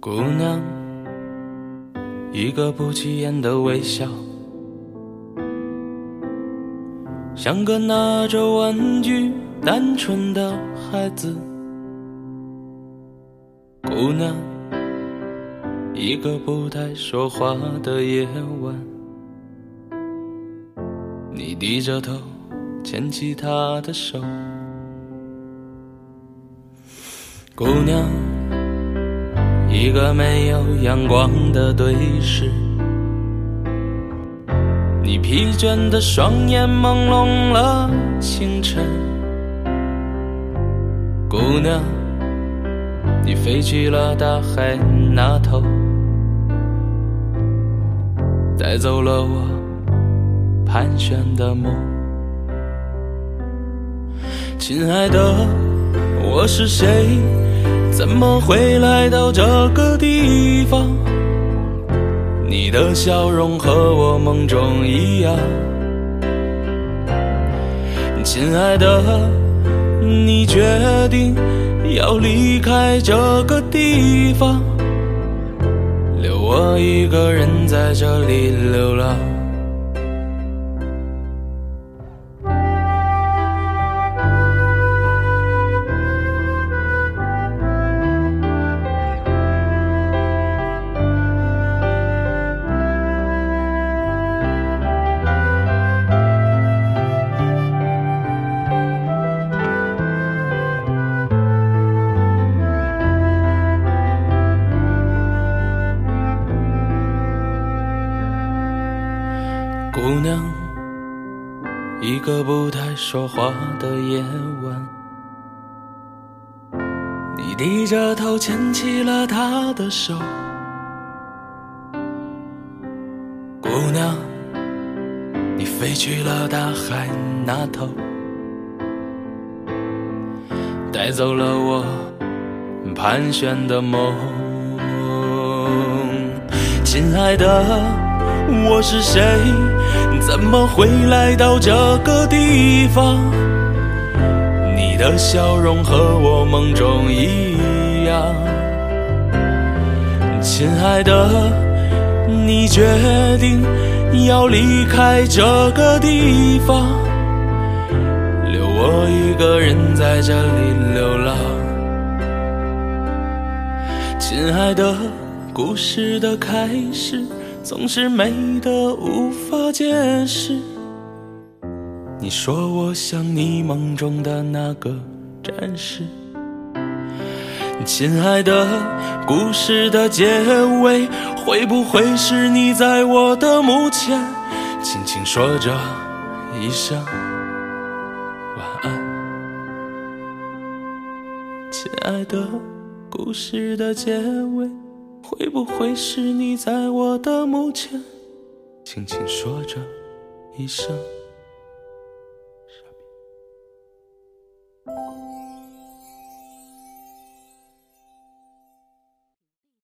姑娘，一个不起眼的微笑，像个拿着玩具单纯的孩子。姑娘，一个不太说话的夜晚，你低着头牵起她的手。姑娘。一个没有阳光的对视，你疲倦的双眼朦胧了清晨。姑娘，你飞去了大海那头，带走了我盘旋的梦。亲爱的，我是谁？怎么会来到这个地方？你的笑容和我梦中一样，亲爱的，你决定要离开这个地方，留我一个人在这里流浪。姑娘，一个不太说话的夜晚，你低着头牵起了他的手。姑娘，你飞去了大海那头，带走了我盘旋的梦，亲爱的。我是谁？怎么会来到这个地方？你的笑容和我梦中一样，亲爱的，你决定要离开这个地方，留我一个人在这里流浪，亲爱的，故事的开始。总是美得无法解释。你说我像你梦中的那个战士，亲爱的，故事的结尾会不会是你在我的墓前轻轻说着一声晚安？亲爱的，故事的结尾。会不会是你在我的墓前？轻轻说着一声。